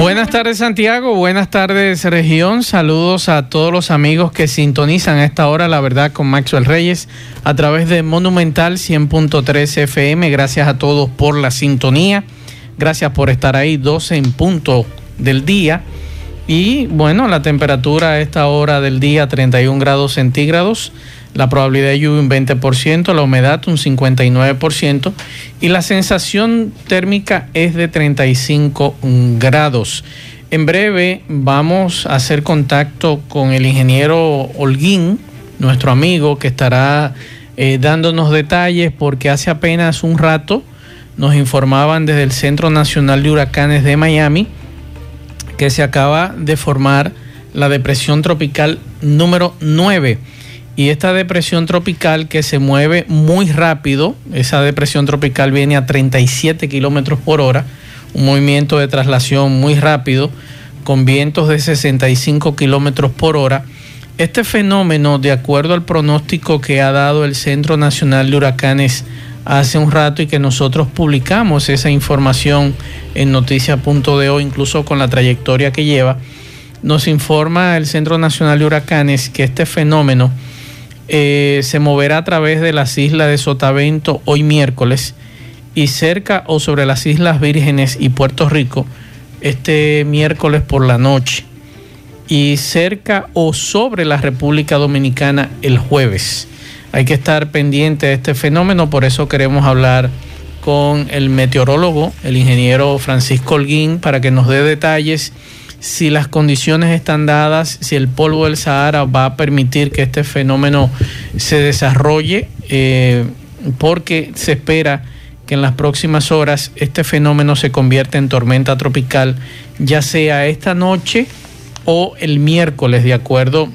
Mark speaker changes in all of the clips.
Speaker 1: Buenas tardes Santiago, buenas tardes región, saludos a todos los amigos que sintonizan a esta hora La Verdad con Maxwell Reyes a través de Monumental 100.3 FM, gracias a todos por la sintonía, gracias por estar ahí 12 en punto del día y bueno, la temperatura a esta hora del día 31 grados centígrados. La probabilidad de lluvia un 20%, la humedad un 59% y la sensación térmica es de 35 grados. En breve vamos a hacer contacto con el ingeniero Holguín, nuestro amigo, que estará eh, dándonos detalles porque hace apenas un rato nos informaban desde el Centro Nacional de Huracanes de Miami que se acaba de formar la depresión tropical número 9 y esta depresión tropical que se mueve muy rápido, esa depresión tropical viene a 37 kilómetros por hora, un movimiento de traslación muy rápido, con vientos de 65 kilómetros por hora. Este fenómeno, de acuerdo al pronóstico que ha dado el Centro Nacional de Huracanes hace un rato y que nosotros publicamos esa información en noticia.de incluso con la trayectoria que lleva, nos informa el Centro Nacional de Huracanes que este fenómeno eh, se moverá a través de las islas de Sotavento hoy miércoles y cerca o sobre las Islas Vírgenes y Puerto Rico este miércoles por la noche y cerca o sobre la República Dominicana el jueves. Hay que estar pendiente de este fenómeno, por eso queremos hablar con el meteorólogo, el ingeniero Francisco Holguín, para que nos dé detalles si las condiciones están dadas, si el polvo del Sahara va a permitir que este fenómeno se desarrolle, eh, porque se espera que en las próximas horas este fenómeno se convierta en tormenta tropical, ya sea esta noche o el miércoles, de acuerdo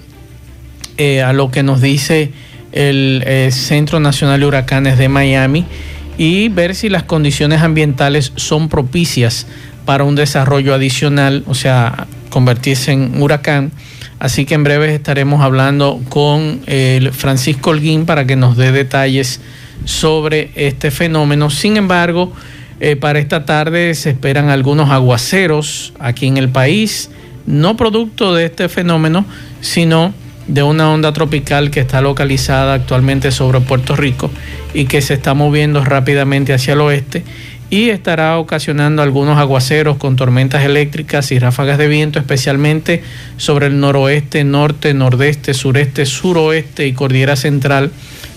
Speaker 1: eh, a lo que nos dice el eh, Centro Nacional de Huracanes de Miami, y ver si las condiciones ambientales son propicias para un desarrollo adicional, o sea, convertirse en huracán. Así que en breve estaremos hablando con el Francisco Holguín para que nos dé detalles sobre este fenómeno. Sin embargo, eh, para esta tarde se esperan algunos aguaceros aquí en el país, no producto de este fenómeno, sino de una onda tropical que está localizada actualmente sobre Puerto Rico y que se está moviendo rápidamente hacia el oeste y estará ocasionando algunos aguaceros con tormentas eléctricas y ráfagas de viento, especialmente sobre el noroeste, norte, nordeste, sureste, suroeste y cordillera central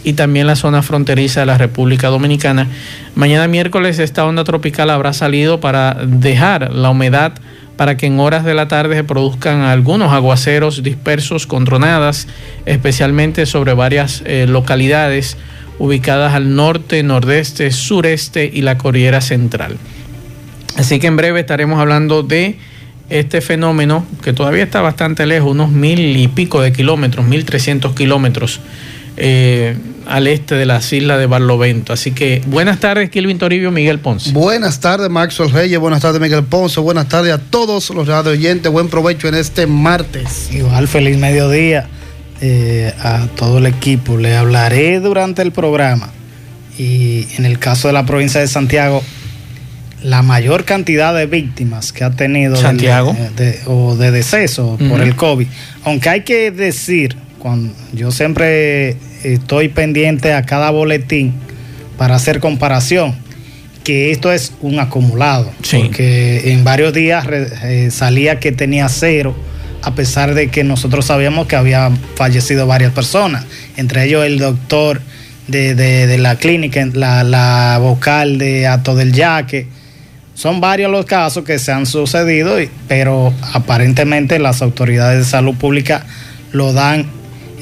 Speaker 1: y también la zona fronteriza de la República Dominicana. Mañana miércoles esta onda tropical habrá salido para dejar la humedad para que en horas de la tarde se produzcan algunos aguaceros dispersos con tronadas, especialmente sobre varias eh, localidades ubicadas al norte, nordeste, sureste y la cordillera central. Así que en breve estaremos hablando de este fenómeno que todavía está bastante lejos, unos mil y pico de kilómetros, mil trescientos kilómetros eh, al este de las islas de Barlovento. Así que buenas tardes, Kilvin Toribio, Miguel Ponce.
Speaker 2: Buenas tardes, Maxwell Reyes, buenas tardes, Miguel Ponce, buenas tardes a todos los radio oyentes, buen provecho en este martes.
Speaker 3: Igual, feliz mediodía. Eh, a todo el equipo. Le hablaré durante el programa y en el caso de la provincia de Santiago, la mayor cantidad de víctimas que ha tenido
Speaker 1: Santiago
Speaker 3: o de deceso por el COVID. Aunque hay que decir, cuando yo siempre estoy pendiente a cada boletín para hacer comparación, que esto es un acumulado, porque en varios días eh, salía que tenía cero a pesar de que nosotros sabíamos que habían fallecido varias personas, entre ellos el doctor de, la clínica, la, vocal de Ato del Yaque. Son varios los casos que se han sucedido, pero aparentemente las autoridades de salud pública lo dan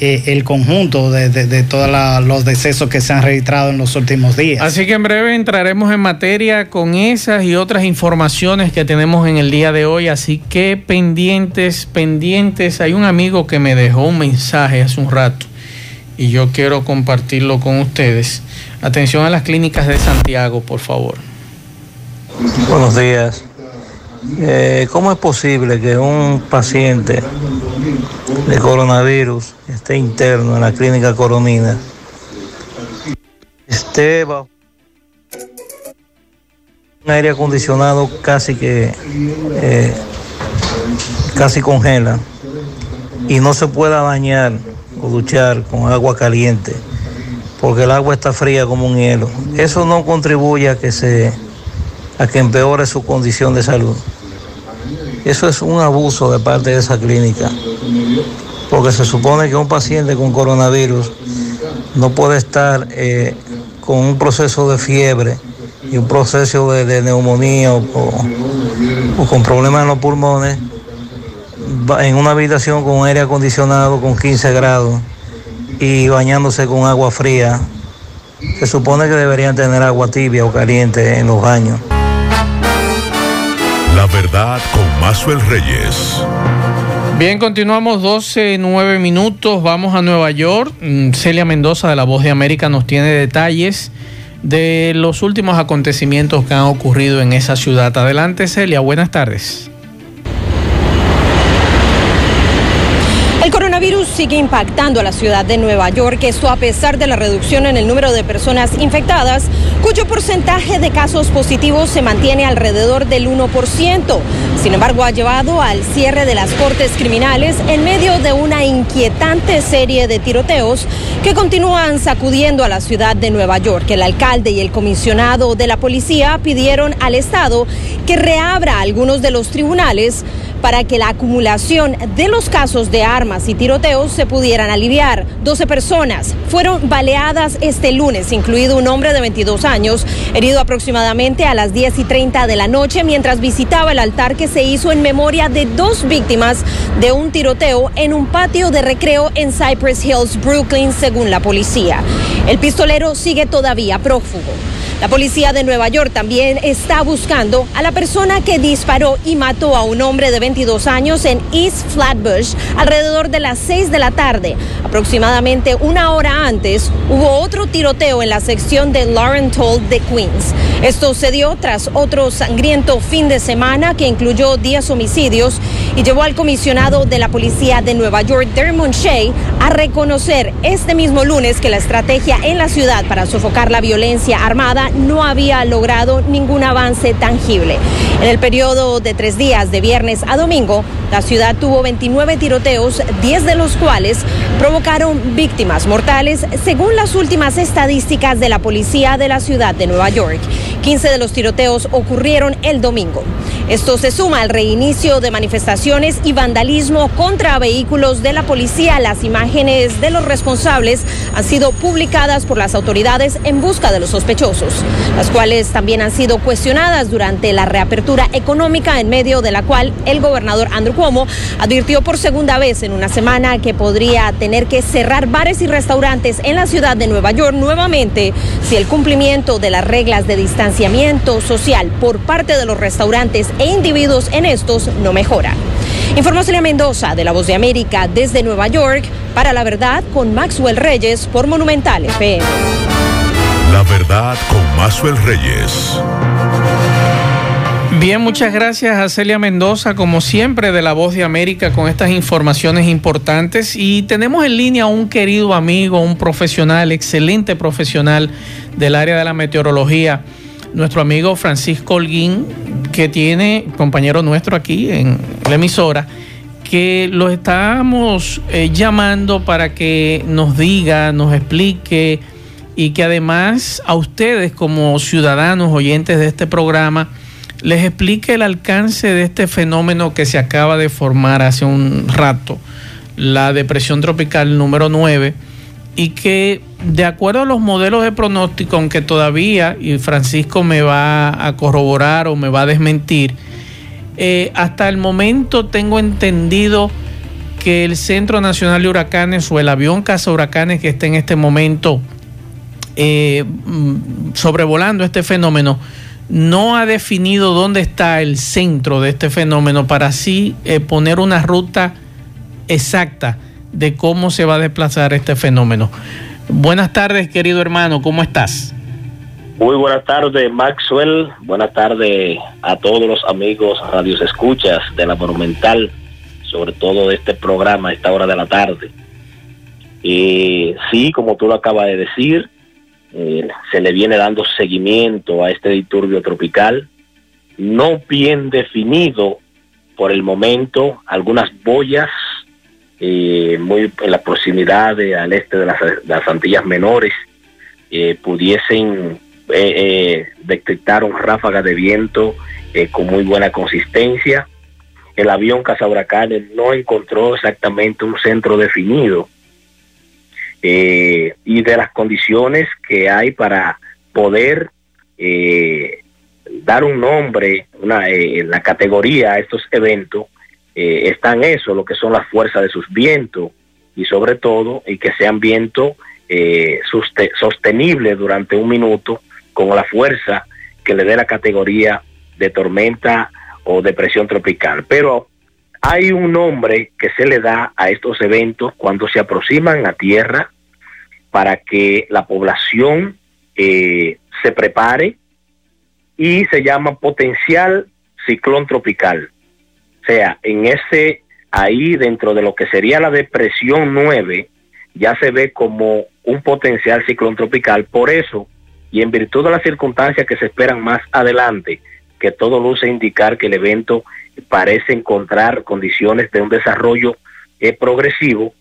Speaker 3: eh, el conjunto de, todos los decesos que se han registrado en los últimos días.
Speaker 1: Así que en breve entraremos en materia con esas y otras informaciones que tenemos en el día de hoy. Así que pendientes, pendientes. Hay un amigo que me dejó un mensaje hace un rato y yo quiero compartirlo con ustedes. Atención a las clínicas de Santiago, por favor.
Speaker 4: Buenos días. Eh, ¿Cómo es posible que un paciente de coronavirus esté interno en la clínica coronina? Esté bajo un aire acondicionado casi que eh, casi congela y no se pueda bañar o duchar con agua caliente porque el agua está fría como un hielo. Eso no contribuye a que se a que empeore su condición de salud. Eso es un abuso de parte de esa clínica, porque se supone que un paciente con coronavirus no puede estar eh, con un proceso de fiebre y un proceso de, neumonía o, o, con problemas en los pulmones en una habitación con aire acondicionado con 15 grados y bañándose con agua fría. Se supone que deberían tener agua tibia o caliente en los baños.
Speaker 5: La verdad con Mazuel Reyes.
Speaker 1: Bien, continuamos 12, 9 minutos. Vamos a Nueva York. Mm, Celia Mendoza de La Voz de América nos tiene detalles de los últimos acontecimientos que han ocurrido en esa ciudad. Adelante, Celia. Buenas tardes.
Speaker 6: Sigue impactando a la ciudad de Nueva York, esto a pesar de la reducción en el número de personas infectadas, cuyo porcentaje de casos positivos se mantiene alrededor del 1%. Sin embargo, ha llevado al cierre de las cortes criminales en medio de una inquietante serie de tiroteos que continúan sacudiendo a la ciudad de Nueva York. El alcalde y el comisionado de la policía pidieron al Estado que reabra algunos de los tribunales para que la acumulación de los casos de armas y tiroteos se pudieran aliviar. 12 personas fueron baleadas este lunes, incluido un hombre de 22 años, herido aproximadamente a las 10 y 30 de la noche mientras visitaba el altar que se hizo en memoria de dos víctimas de un tiroteo en un patio de recreo en Cypress Hills, Brooklyn, según la policía. El pistolero sigue todavía prófugo. La policía de Nueva York también está buscando a la persona que disparó y mató a un hombre de 22 años en East Flatbush alrededor de las 6 de la tarde. Aproximadamente una hora antes hubo otro tiroteo en la sección de Toll de Queens. Esto se dio tras otro sangriento fin de semana que incluyó 10 homicidios y llevó al comisionado de la policía de Nueva York, Dermot Shea, a reconocer este mismo lunes que la estrategia en la ciudad para sofocar la violencia armada no había logrado ningún avance tangible. En el periodo de tres días, de viernes a domingo, la ciudad tuvo 29 tiroteos, 10 de los cuales provocaron víctimas mortales, según las últimas estadísticas de la policía de la ciudad de Nueva York. 15 de los tiroteos ocurrieron el domingo. Esto se suma al reinicio de manifestaciones y vandalismo contra vehículos de la policía. Las imágenes de los responsables han sido publicadas por las autoridades en busca de los sospechosos, las cuales también han sido cuestionadas durante la reapertura económica en medio de la cual el gobernador Andrew Cuomo advirtió por segunda vez en una semana que podría tener que cerrar bares y restaurantes en la ciudad de Nueva York nuevamente si el cumplimiento de las reglas de distanciamiento social por parte de los restaurantes e individuos en estos no mejora. Informó Celia Mendoza de La Voz de América desde Nueva York para La Verdad con Maxwell Reyes por Monumental FM.
Speaker 5: La Verdad con Maxwell Reyes.
Speaker 1: Bien, muchas gracias a Celia Mendoza, como siempre, de La Voz de América, con estas informaciones importantes. Y tenemos en línea a un querido amigo, un profesional, excelente profesional del área de la meteorología nuestro amigo Francisco Holguín, que tiene, compañero nuestro aquí en la emisora, que lo estamos eh, llamando para que nos diga, nos explique y que además a ustedes como ciudadanos oyentes de este programa les explique el alcance de este fenómeno que se acaba de formar hace un rato, la depresión tropical número 9 y que de acuerdo a los modelos de pronóstico, aunque todavía, y Francisco me va a corroborar o me va a desmentir, eh, hasta el momento tengo entendido que el Centro Nacional de Huracanes o el avión Casa Huracanes que está en este momento eh, mm, sobrevolando este fenómeno no ha definido dónde está el centro de este fenómeno para así eh, poner una ruta exacta de cómo se va a desplazar este fenómeno. Buenas tardes, querido hermano, ¿cómo estás?
Speaker 7: Muy buenas tardes, Maxwell. Buenas tardes a todos los amigos radios escuchas de la Monumental, sobre todo de este programa a esta hora de la tarde. Y sí, como tú lo acabas de decir, eh, se le viene dando seguimiento a este disturbio tropical, no bien definido por el momento, algunas boyas eh, muy en la proximidad al este de las, Antillas Menores eh, pudiesen detectar un ráfaga de viento con muy buena consistencia. El avión Huracanes no encontró exactamente un centro definido eh, y de las condiciones que hay para poder eh, dar un nombre, una, eh, la categoría a estos eventos, están eso, lo que son las fuerzas de sus vientos y sobre todo y que sean vientos sostenibles durante un minuto con la fuerza que le dé la categoría de tormenta o depresión tropical. Pero hay un nombre que se le da a estos eventos cuando se aproximan a tierra para que la población eh, se prepare y se llama potencial ciclón tropical. O sea, en ese, ahí dentro de lo que sería la depresión 9, ya se ve como un potencial ciclón tropical. Por eso, y en virtud de las circunstancias que se esperan más adelante, que todo luce indicar que el evento parece encontrar condiciones de un desarrollo eh, progresivo,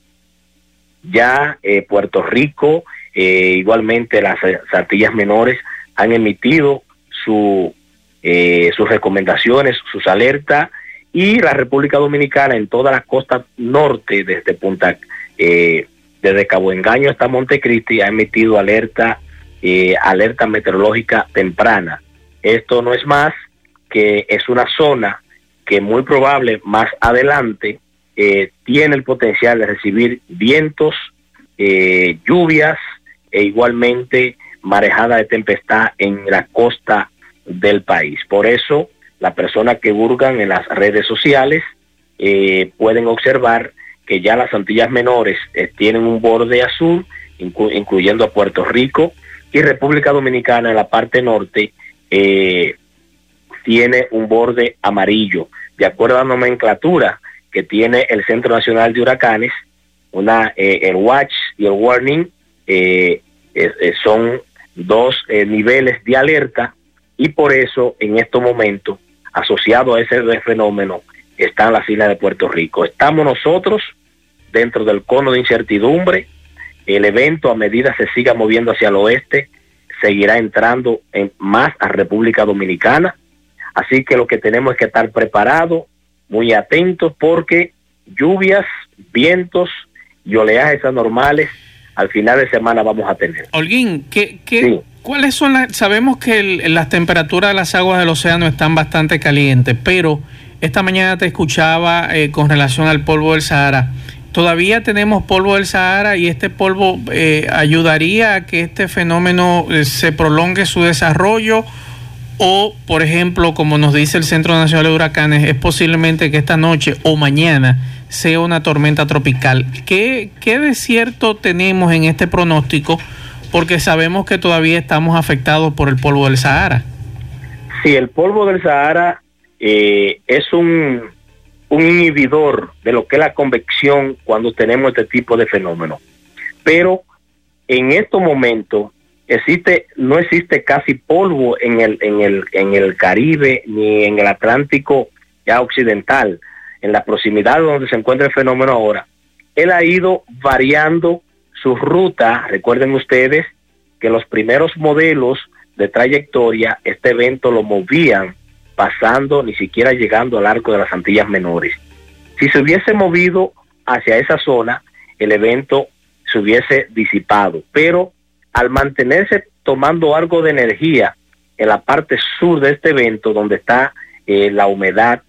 Speaker 7: ya eh, Puerto Rico, eh, igualmente las Antillas Menores, han emitido su, eh, sus recomendaciones, sus alertas, y la República Dominicana en toda la costa norte, desde Punta, desde Cabo Engaño hasta Montecristi, ha emitido alerta, alerta meteorológica temprana. Esto no es más que es una zona que muy probable más adelante eh, tiene el potencial de recibir vientos, eh, lluvias e igualmente marejada de tempestad en la costa del país. Por eso, las personas que burgan en las redes sociales eh, pueden observar que ya las Antillas Menores tienen un borde azul, incluyendo a Puerto Rico, y República Dominicana en la parte norte tiene un borde amarillo. De acuerdo a la nomenclatura que tiene el Centro Nacional de Huracanes, una, eh, el watch y el warning eh, son dos eh, niveles de alerta y por eso en estos momentos, asociado a ese fenómeno, están las islas de Puerto Rico. Estamos nosotros dentro del cono de incertidumbre. El evento, a medida se siga moviendo hacia el oeste, seguirá entrando en más a República Dominicana. Así que lo que tenemos es que estar preparados, muy atentos porque lluvias, vientos y oleajes anormales al final de semana vamos a tener.
Speaker 1: Holguín, ¿qué, qué, ¿cuáles son las...? Sabemos que las temperaturas de las aguas del océano están bastante calientes, pero esta mañana te escuchaba eh, con relación al polvo del Sahara. Todavía tenemos polvo del Sahara y este polvo eh, ayudaría a que este fenómeno eh, se prolongue su desarrollo o, por ejemplo, como nos dice el Centro Nacional de Huracanes, es posiblemente que esta noche o mañana sea una tormenta tropical. ¿Qué, qué de cierto tenemos en este pronóstico? Porque sabemos que todavía estamos afectados por el polvo del Sahara.
Speaker 7: Sí, el polvo del Sahara eh, es un, un inhibidor de lo que es la convección cuando tenemos este tipo de fenómenos. Pero en estos momentos existe no existe casi polvo en el en el en el Caribe ni en el Atlántico ya occidental en la proximidad donde se encuentra el fenómeno ahora él ha ido variando su ruta recuerden ustedes que los primeros modelos de trayectoria este evento lo movían pasando ni siquiera llegando al arco de las Antillas Menores si se hubiese movido hacia esa zona el evento se hubiese disipado pero al mantenerse tomando algo de energía en la parte sur de este evento, donde está eh, la humedad,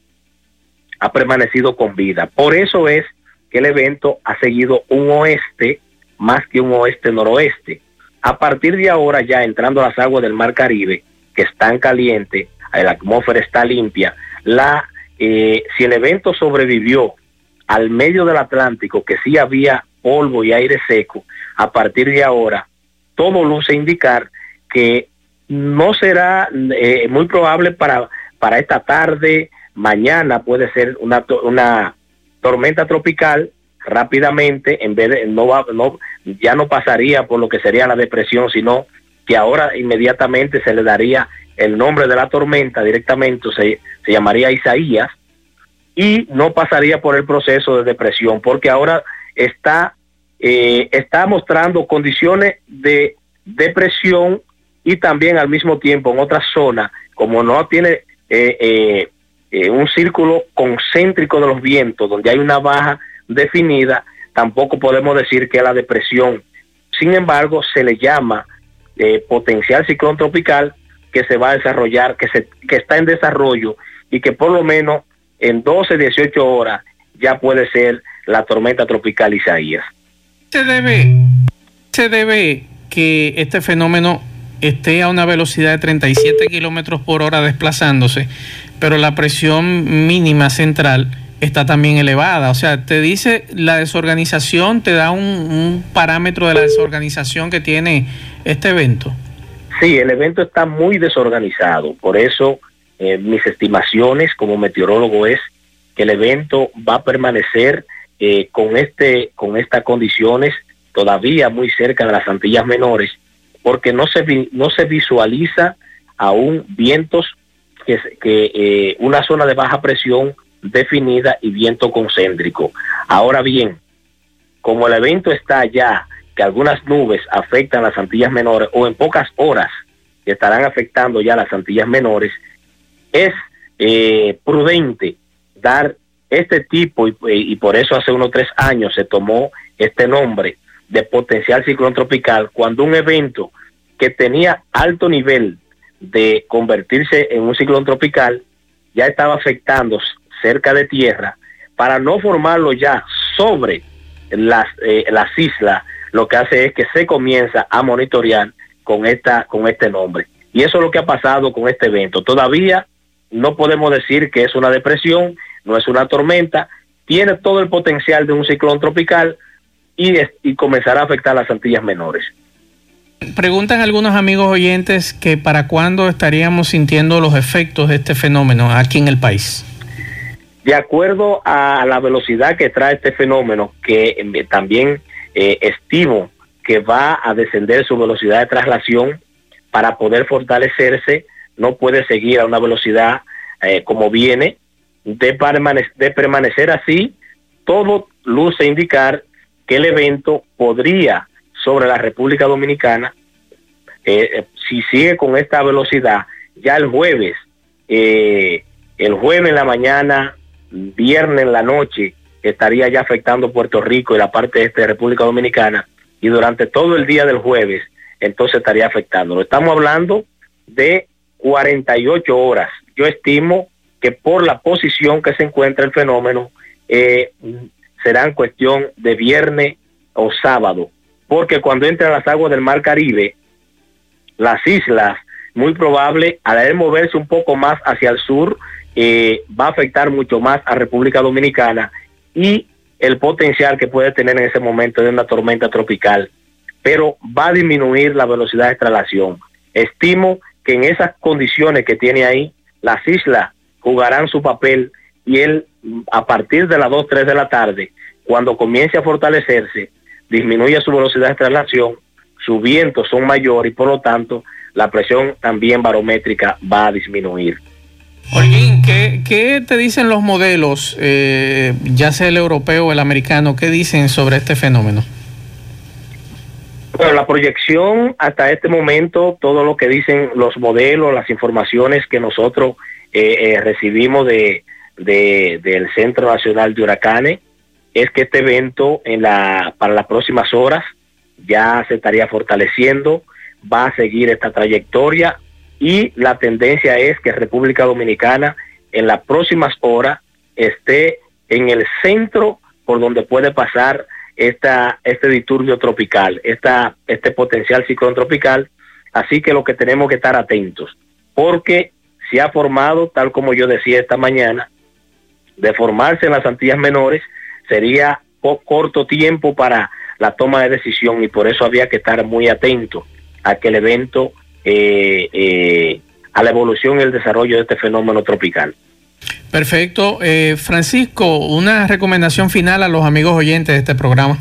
Speaker 7: ha permanecido con vida. Por eso es que el evento ha seguido un oeste más que un oeste-noroeste. A partir de ahora, ya entrando a las aguas del Mar Caribe, que están calientes, la atmósfera está limpia, la, eh, si el evento sobrevivió al medio del Atlántico, que sí había polvo y aire seco, a partir de ahora, todo luce indicar que no será eh, muy probable para, para esta tarde, mañana puede ser una, una tormenta tropical rápidamente, en vez de, no va, no, ya no pasaría por lo que sería la depresión, sino que ahora inmediatamente se le daría el nombre de la tormenta directamente, se, se llamaría Isaías, y no pasaría por el proceso de depresión, porque ahora está, eh, está mostrando condiciones de depresión y también al mismo tiempo en otra zona, como no tiene eh, eh, eh, un círculo concéntrico de los vientos, donde hay una baja definida, tampoco podemos decir que es la depresión. Sin embargo, se le llama eh, potencial ciclón tropical que se va a desarrollar, que, se, que está en desarrollo y que por lo menos en 12, 18 horas ya puede ser la tormenta tropical Isaías.
Speaker 1: Se debe, se debe que este fenómeno esté a una velocidad de 37 kilómetros por hora desplazándose pero la presión mínima central está también elevada. O sea, te dice la desorganización, te da un, parámetro de la desorganización que tiene este evento.
Speaker 7: Sí, el evento está muy desorganizado. Por eso eh, mis estimaciones como meteorólogo es que el evento va a permanecer eh, con este con estas condiciones todavía muy cerca de las Antillas Menores, porque no se no se visualiza aún vientos que, que eh, una zona de baja presión definida y viento concéntrico. Ahora bien, como el evento está ya, que algunas nubes afectan las Antillas menores o en pocas horas estarán afectando ya las Antillas menores, es eh, prudente dar este tipo y, y, por eso hace unos tres años se tomó este nombre de potencial ciclón tropical cuando un evento que tenía alto nivel de convertirse en un ciclón tropical ya estaba afectando cerca de tierra para no formarlo ya sobre las, eh, las islas lo que hace es que se comienza a monitorear con esta con este nombre. Y eso es lo que ha pasado con este evento. Todavía no podemos decir que es una depresión no es una tormenta tiene todo el potencial de un ciclón tropical y, y comenzará a afectar las Antillas menores.
Speaker 1: Preguntan algunos amigos oyentes que para cuándo estaríamos sintiendo los efectos de este fenómeno aquí en el país.
Speaker 7: De acuerdo a la velocidad que trae este fenómeno, que eh, también eh, estimo que va a descender su velocidad de traslación para poder fortalecerse, no puede seguir a una velocidad eh, como viene, de, permane de permanecer así, todo luce indicar que el evento podría sobre la República Dominicana, si sigue con esta velocidad, ya el jueves, el jueves en la mañana, viernes en la noche, estaría ya afectando Puerto Rico y la parte este de República Dominicana, y durante todo el día del jueves, entonces estaría afectando. Estamos hablando de 48 horas. Yo estimo que por la posición que se encuentra el fenómeno, eh, será en cuestión de viernes o sábado porque cuando entra a las aguas del Mar Caribe, las islas, muy probable, al moverse un poco más hacia el sur, eh, va a afectar mucho más a República Dominicana y el potencial que puede tener en ese momento de una tormenta tropical, pero va a disminuir la velocidad de traslación. Estimo que en esas condiciones que tiene ahí, las islas jugarán su papel y él a partir de las 2, 3 de la tarde, cuando comience a fortalecerse, disminuye su velocidad de traslación, sus vientos son mayores y por lo tanto la presión también barométrica va a disminuir.
Speaker 1: ¿Qué, ¿qué, te dicen los modelos, eh, ya sea el europeo o el americano, qué dicen sobre este fenómeno?
Speaker 7: Bueno, la proyección hasta este momento, todo lo que dicen los modelos, las informaciones que nosotros eh, eh, recibimos de, de, del Centro Nacional de Huracanes, es que este evento en la, para las próximas horas ya se estaría fortaleciendo, va a seguir esta trayectoria y la tendencia es que República Dominicana en las próximas horas esté en el centro por donde puede pasar esta, este disturbio tropical, esta, este potencial ciclón tropical. Así que lo que tenemos que estar atentos, porque se ha formado, tal como yo decía esta mañana, de formarse en las Antillas Menores, sería corto tiempo para la toma de decisión y por eso había que estar muy atento a que el evento, eh, eh, a la evolución y el desarrollo de este fenómeno tropical.
Speaker 1: Perfecto. Eh, Francisco, una recomendación final a los amigos oyentes de este programa.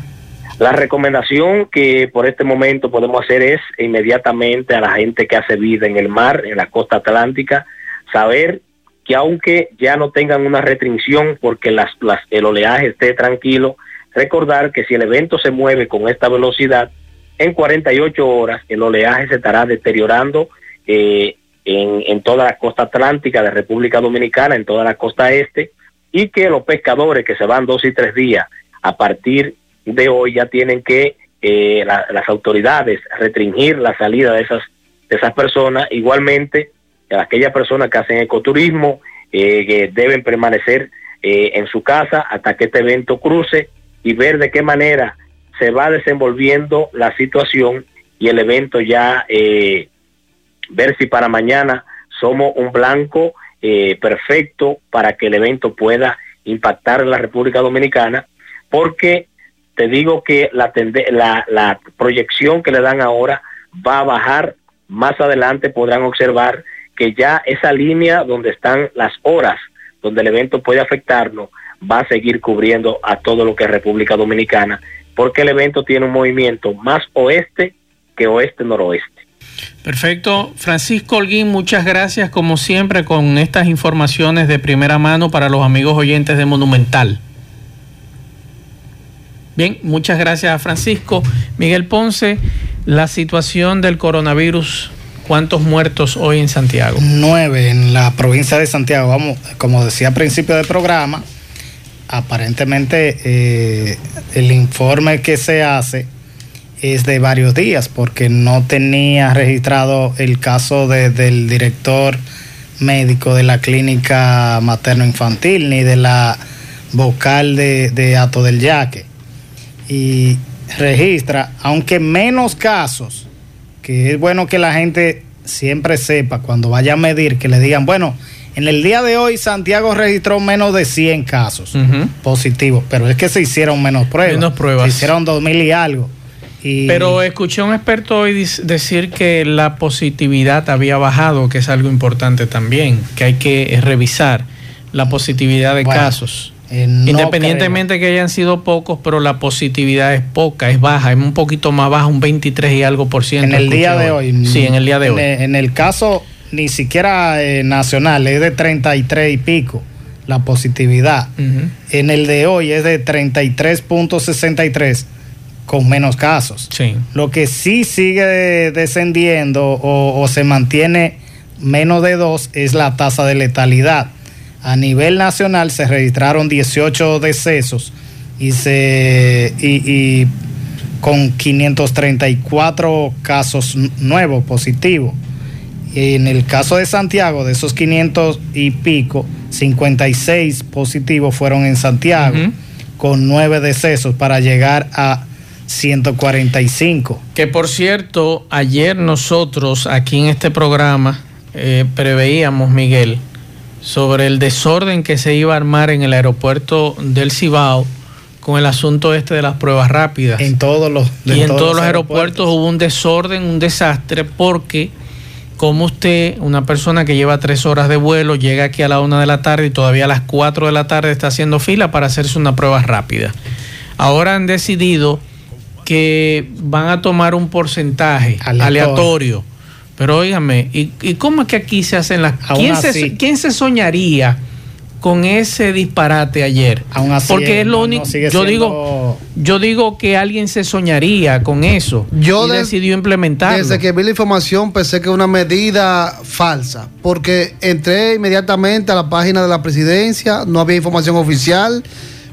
Speaker 7: La recomendación que por este momento podemos hacer es inmediatamente a la gente que hace vida en el mar, en la costa atlántica, saber que aunque ya no tengan una restricción porque las, el oleaje esté tranquilo, recordar que si el evento se mueve con esta velocidad, en 48 horas el oleaje se estará deteriorando eh, en, toda la costa atlántica de República Dominicana, en toda la costa este, y que los pescadores que se van dos y tres días a partir de hoy ya tienen que eh, las autoridades restringir la salida de esas, de esas personas. Igualmente, aquellas personas que hacen ecoturismo eh, que deben permanecer eh, en su casa hasta que este evento cruce y ver de qué manera se va desenvolviendo la situación y el evento ya eh, ver si para mañana somos un blanco eh, perfecto para que el evento pueda impactar en la República Dominicana, porque te digo que la, la, la proyección que le dan ahora va a bajar, más adelante podrán observar que ya esa línea donde están las horas donde el evento puede afectarnos va a seguir cubriendo a todo lo que es República Dominicana, porque el evento tiene un movimiento más oeste que oeste-noroeste.
Speaker 1: Perfecto. Francisco Holguín, muchas gracias como siempre con estas informaciones de primera mano para los amigos oyentes de Monumental. Bien, muchas gracias a Francisco. Miguel Ponce, la situación del coronavirus, ¿cuántos muertos hoy en Santiago?
Speaker 3: Nueve en la provincia de Santiago. Vamos, como decía al principio del programa, aparentemente eh, el informe que se hace es de varios días porque no tenía registrado el caso del director médico de la clínica materno-infantil ni de la vocal de, de Ato del Yaque. Y registra, aunque menos casos, que es bueno que la gente siempre sepa cuando vaya a medir, que le digan, bueno, en el día de hoy Santiago registró menos de 100 casos positivos, pero es que se hicieron menos pruebas. Menos pruebas. Se hicieron 2.000 y algo.
Speaker 1: Pero escuché a un experto hoy decir que la positividad había bajado, que es algo importante también, que hay que revisar la positividad de casos. Eh, Independientemente que hayan sido pocos, pero la positividad es poca, es baja, es un poquito más baja, un 23 y algo por ciento.
Speaker 3: En el día de hoy.
Speaker 1: Sí, en el día de hoy.
Speaker 3: en el caso ni siquiera eh, nacional, es de 33 y pico la positividad. En el de hoy es de 33.63 con menos casos. Lo que sí sigue descendiendo o, se mantiene menos de 2 es la tasa de letalidad. A nivel nacional se registraron 18 decesos y, se, y, con 534 casos nuevos positivos. En el caso de Santiago, de esos 500 y pico, 56 positivos fueron en Santiago, con 9 decesos para llegar a 145.
Speaker 1: Que por cierto, ayer nosotros aquí en este programa eh, preveíamos, Miguel, sobre el desorden que se iba a armar en el aeropuerto del Cibao con el asunto este de las pruebas rápidas.
Speaker 3: En todos los
Speaker 1: Y en todos, los aeropuertos hubo un desorden, un desastre, porque como usted, una persona que lleva tres horas de vuelo, llega aquí a la una de la tarde y todavía a las cuatro de la tarde está haciendo fila para hacerse una prueba rápida. Ahora han decidido que van a tomar un porcentaje aleatorio. Pero óigame, ¿y, cómo es que aquí se hacen las... ¿Quién se, ¿Quién se soñaría con ese disparate ayer? Porque es lo único... yo, digo, yo digo que alguien se soñaría con eso yo y decidió implementarlo.
Speaker 2: Desde que vi la información pensé que era una medida falsa, porque entré inmediatamente a la página de la presidencia, no había información oficial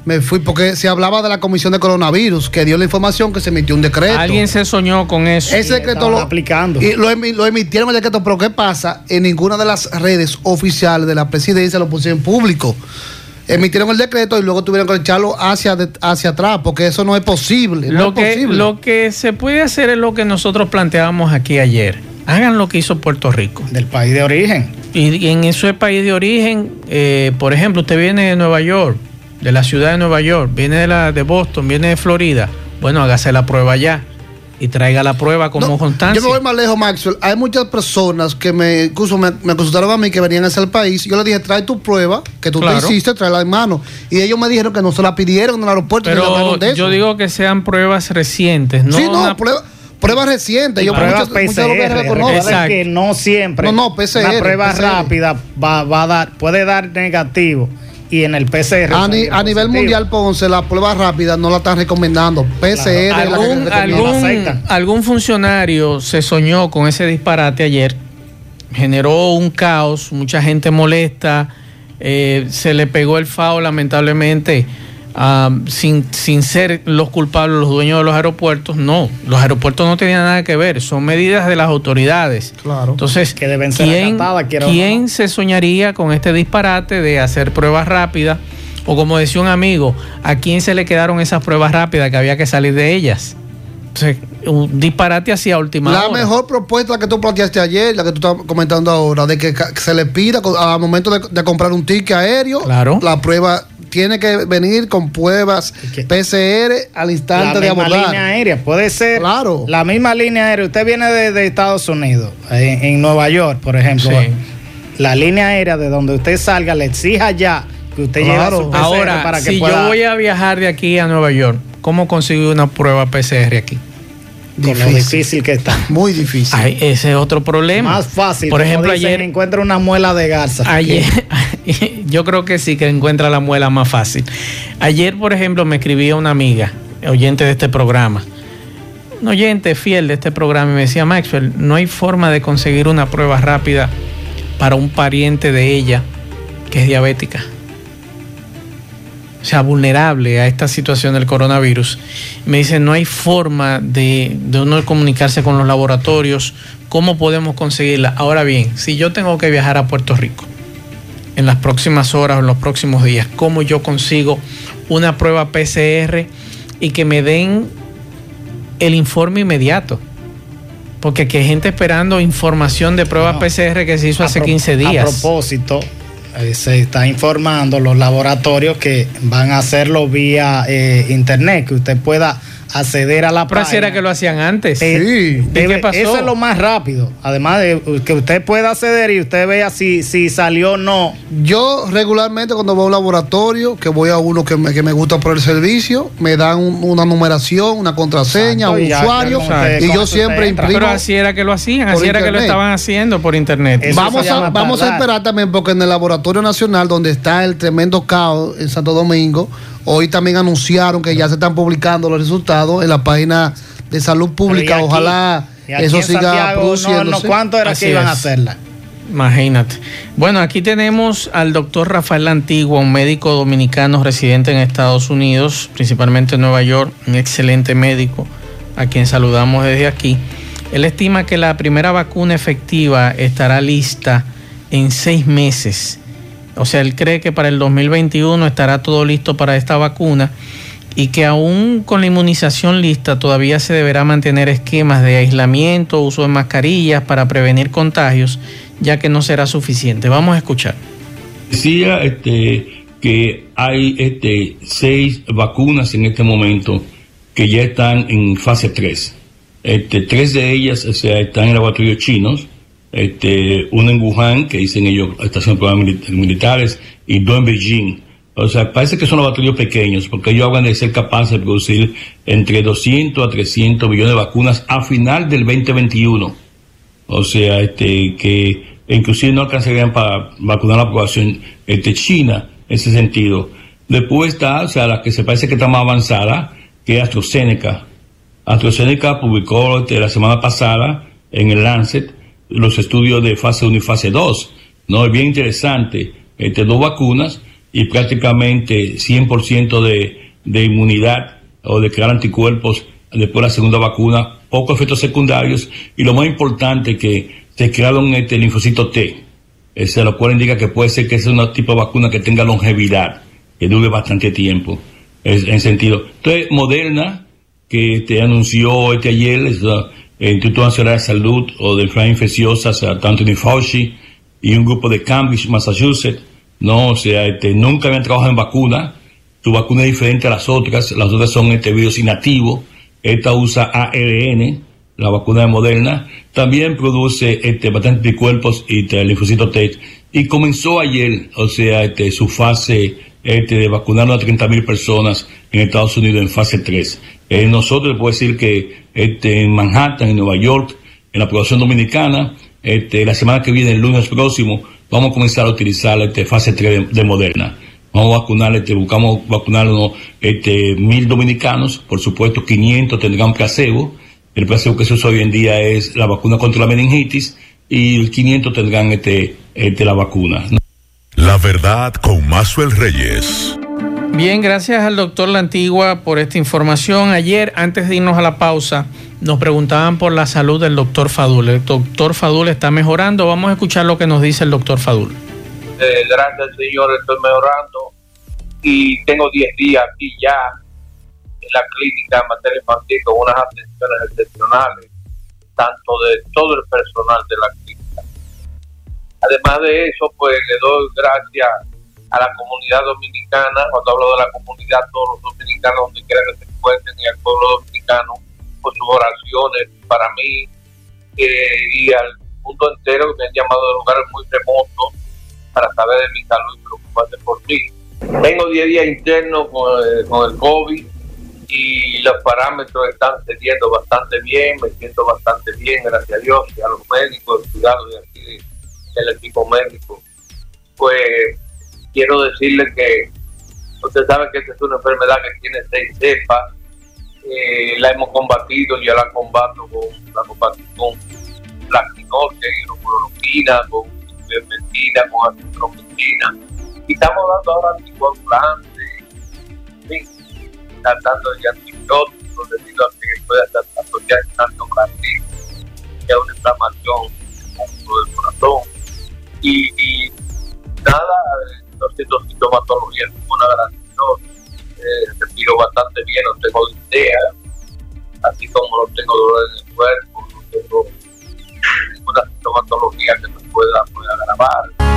Speaker 2: me fui porque se hablaba de la comisión de coronavirus que dio la información que se emitió un decreto.
Speaker 1: Alguien se soñó con eso.
Speaker 2: Ese decreto lo aplicando. Y lo, emitieron el decreto, pero ¿qué pasa? En ninguna de las redes oficiales de la presidencia lo pusieron en público. emitieron el decreto y luego tuvieron que echarlo hacia, hacia atrás, porque eso no es posible. no
Speaker 1: Lo
Speaker 2: es
Speaker 1: que,
Speaker 2: posible.
Speaker 1: lo que se puede hacer es lo que nosotros planteábamos aquí ayer. Hagan lo que hizo Puerto Rico.
Speaker 3: Del país de origen.
Speaker 1: Y, y en ese país de origen, eh, por ejemplo, usted viene de Nueva York, de la ciudad de Nueva York, viene de, la, de Boston, viene de Florida. Bueno, hágase la prueba allá y traiga la prueba como
Speaker 2: No,
Speaker 1: constancia.
Speaker 2: Yo me voy más lejos, Maxwell. Hay muchas personas que me, incluso me, me consultaron a mí que venían hacia el país. Yo les dije, trae tu prueba, que tú
Speaker 1: Claro.
Speaker 2: te hiciste, tráela en mano. Y ellos me dijeron que no se la pidieron en el aeropuerto.
Speaker 1: Pero
Speaker 2: hablaron de eso.
Speaker 1: yo digo que sean pruebas recientes, no
Speaker 2: sí, no,
Speaker 1: una-
Speaker 2: prueba, prueba reciente. Yo
Speaker 3: prueba
Speaker 2: muchos, muchos de los viajes
Speaker 3: PCR.
Speaker 1: Exacto.
Speaker 3: que no siempre.
Speaker 2: No, no, PCR,
Speaker 3: Una prueba
Speaker 2: PCR.
Speaker 3: rápida va, va a dar, puede dar negativo. Y en el PCR.
Speaker 2: A, ni-
Speaker 3: salir
Speaker 2: a nivel mundial, Ponce, la prueba rápida no la están recomendando. PCR es la que
Speaker 1: algún,
Speaker 3: aceptan.
Speaker 1: algún funcionario se soñó con ese disparate ayer, generó un caos, mucha gente molesta, eh, se le pegó el FAO lamentablemente, sin, sin ser los culpables los dueños de los aeropuertos, no, los aeropuertos no tenían nada que ver, son medidas de las autoridades.
Speaker 2: Claro.
Speaker 1: Entonces,
Speaker 3: Que deben ser
Speaker 1: ¿quién,
Speaker 3: acatadas,
Speaker 1: quién se soñaría con este disparate de hacer pruebas rápidas? O como decía un amigo, ¿a quién se le quedaron esas pruebas rápidas que había que salir de ellas? Entonces, un disparate hacia última
Speaker 2: La
Speaker 1: hora.
Speaker 2: mejor propuesta que tú planteaste ayer, la que tú estás comentando ahora, de que se le pida al momento de, de comprar un ticket aéreo,
Speaker 1: Claro.
Speaker 2: la prueba tiene que venir con pruebas
Speaker 3: que-
Speaker 2: PCR al instante
Speaker 3: la
Speaker 2: de
Speaker 3: misma
Speaker 2: abordar.
Speaker 3: línea aérea. Puede ser
Speaker 2: Claro.
Speaker 3: la misma línea aérea. Usted viene de, de Estados Unidos, en, en Nueva York, por ejemplo.
Speaker 1: Sí.
Speaker 3: La línea aérea de donde usted salga le exija ya que usted lleve
Speaker 2: Claro.
Speaker 3: su PCR
Speaker 1: Ahora,
Speaker 3: para que
Speaker 1: si
Speaker 3: pueda.
Speaker 1: yo voy a viajar de aquí a Nueva York, ¿cómo consigo una prueba PCR aquí?
Speaker 3: Con lo
Speaker 2: Difícil.
Speaker 3: que está.
Speaker 2: Muy difícil.
Speaker 1: Ay, ese es otro problema.
Speaker 3: Más fácil.
Speaker 1: Por ejemplo,
Speaker 3: dicen,
Speaker 1: ayer,
Speaker 3: encuentra una muela de garza.
Speaker 1: Ayer, yo creo que sí que encuentra la muela más fácil. Ayer, por ejemplo, me escribía una amiga, oyente de este programa, un oyente fiel de este programa, y me decía, Maxwell, no hay forma de conseguir una prueba rápida para un pariente de ella que es diabética. O sea, vulnerable a esta situación del coronavirus. Me dice, no hay forma de, de uno comunicarse con los laboratorios. ¿Cómo podemos conseguirla? Ahora bien, si yo tengo que viajar a Puerto Rico en las próximas horas o en los próximos días, ¿cómo yo consigo una prueba PCR y que me den el informe inmediato? Porque aquí hay gente esperando información de pruebas
Speaker 3: No.
Speaker 1: PCR que se hizo
Speaker 3: A
Speaker 1: hace
Speaker 3: pro-
Speaker 1: 15
Speaker 3: A
Speaker 1: días.
Speaker 3: propósito, eh, se está informando los laboratorios que van a hacerlo vía eh, internet, que usted pueda acceder a la
Speaker 1: Pero así era
Speaker 3: página.
Speaker 1: que lo hacían antes.
Speaker 2: Sí.
Speaker 1: ¿Y qué
Speaker 3: debe-
Speaker 1: pasó?
Speaker 3: Eso es lo más rápido. Además de que usted pueda acceder y usted vea si, si salió o no.
Speaker 2: Yo regularmente cuando voy a un laboratorio, que voy a uno que me, que me gusta por el servicio, me dan un- una numeración, una contraseña,
Speaker 3: Exacto,
Speaker 2: un
Speaker 3: ya,
Speaker 2: usuario,
Speaker 3: ya con usted-
Speaker 2: y yo siempre imprimo.
Speaker 1: Pero así era que lo hacían, así era que lo estaban haciendo por internet.
Speaker 3: Eso
Speaker 2: vamos a, vamos a esperar también porque en el Laboratorio Nacional, donde está el tremendo caos en Santo Domingo, hoy también anunciaron que ya se están publicando los resultados en la página de salud pública.
Speaker 3: Aquí-
Speaker 2: Ojalá eso siga
Speaker 3: Santiago, No,
Speaker 2: produciéndose.
Speaker 3: no, ¿Cuánto era
Speaker 1: Así
Speaker 3: que iban a hacerla?
Speaker 1: Imagínate. Bueno, aquí tenemos al doctor Rafael Antigua, un médico dominicano residente en Estados Unidos, principalmente en Nueva York, un excelente médico, a quien saludamos desde aquí. Él estima que la primera vacuna efectiva estará lista en seis meses. O sea, él cree que para el 2021 estará todo listo para esta vacuna y que aún con la inmunización lista todavía se deberá mantener esquemas de aislamiento, uso de mascarillas para prevenir contagios, ya que no será suficiente. Vamos a escuchar.
Speaker 8: Decía este, que hay este, seis vacunas en este momento que ya están en fase 3. Este, tres de ellas o sea, están en laboratorios chinos, este, una en Wuhan, que dicen ellos estación de programas mili- militares, y dos en Beijing. O sea, parece que son laboratorios pequeños, porque ellos hablan de ser capaces de producir entre 200 a 300 millones de vacunas a final del 2021. O sea, este, que inclusive no alcanzarían para vacunar a la población este, china en ese sentido. Después está, o sea, la que se parece que está más avanzada, que es AstraZeneca. AstraZeneca publicó este, la semana pasada en el Lancet los estudios de fase 1 y fase 2. ¿no? Es bien interesante. Este, dos vacunas y prácticamente 100% de, de inmunidad o de crear anticuerpos después de la segunda vacuna, pocos efectos secundarios y lo más importante que se crearon este linfocito T, lo cual indica que puede ser que sea un tipo de vacuna que tenga longevidad. que dure bastante tiempo. Es, en sentido. Entonces, Moderna, que te anunció este ayer, el Instituto Nacional de Salud o de Enfermedades Infecciosas, Anthony Fauci, y un grupo de Cambridge, Massachusetts, no, o sea, este, nunca habían trabajado en vacuna, su vacuna es diferente a las otras, las otras son este virus inactivo, esta usa ARN, la vacuna de Moderna, también produce este, bastantes anticuerpos y el linfocito T. Y comenzó ayer, o sea, este, su fase este, de vacunar a 30.000 personas en Estados Unidos en fase 3. Eh, nosotros, puedo decir que este, en Manhattan, en Nueva York, en la población dominicana, este, la semana que viene, el lunes próximo, vamos a comenzar a utilizar este, fase 3 de, Moderna. Vamos a vacunar, este, buscamos vacunar unos este, mil dominicanos, por supuesto 500 tendrán placebo. El placebo que se usa hoy en día es la vacuna contra la meningitis y 500 tendrán este, la vacuna.
Speaker 5: La verdad con Mazuel Reyes.
Speaker 1: Bien, gracias al doctor La Antigua por esta información. Ayer, antes de irnos a la pausa, nos preguntaban por la salud del doctor Fadul. El doctor Fadul está mejorando. Vamos a escuchar lo que nos dice el doctor Fadul.
Speaker 9: Eh, gracias, señor. Estoy mejorando y tengo 10 días aquí ya en la clínica en materia infantil con unas atenciones excepcionales, tanto de todo el personal de la clínica. Además de eso, pues le doy gracias a la comunidad dominicana, cuando hablo de la comunidad, todos los dominicanos donde quiera que se encuentren y al pueblo dominicano por sus oraciones para mí eh, y al mundo entero que me han llamado de lugares muy remotos para saber de mi salud y preocuparse por mí. Tengo 10 días internos con, el, con el COVID y los parámetros están cediendo bastante bien, me siento bastante bien, gracias a Dios, y a los médicos, cuidado de aquí, del equipo médico. Pues quiero decirle que usted sabe que esta es una enfermedad que tiene seis cepas eh, la hemos combatido, ya la combato con la combato con plaquinote, con ivermectina, con acitromicina. Y estamos dando ahora anticoagulantes, sí, tratando de antibióticos debido a que puede estar asociado tanto que es una inflamación del corazón. Y, y nada, no siento sintomatología ninguna, gracias a eh, respiro bastante bien, no tengo idea, así como no tengo dolor en el cuerpo, no tengo ninguna sintomatología que me pueda, pueda agravar.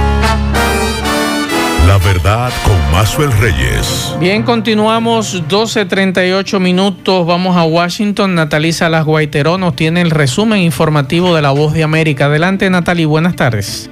Speaker 5: La verdad con Mazuel Reyes.
Speaker 1: Bien, continuamos 12.38 minutos. Vamos a Washington. Natalisa Las Guaiteró nos tiene el resumen informativo de La Voz de América. Adelante, Natalie. Buenas tardes.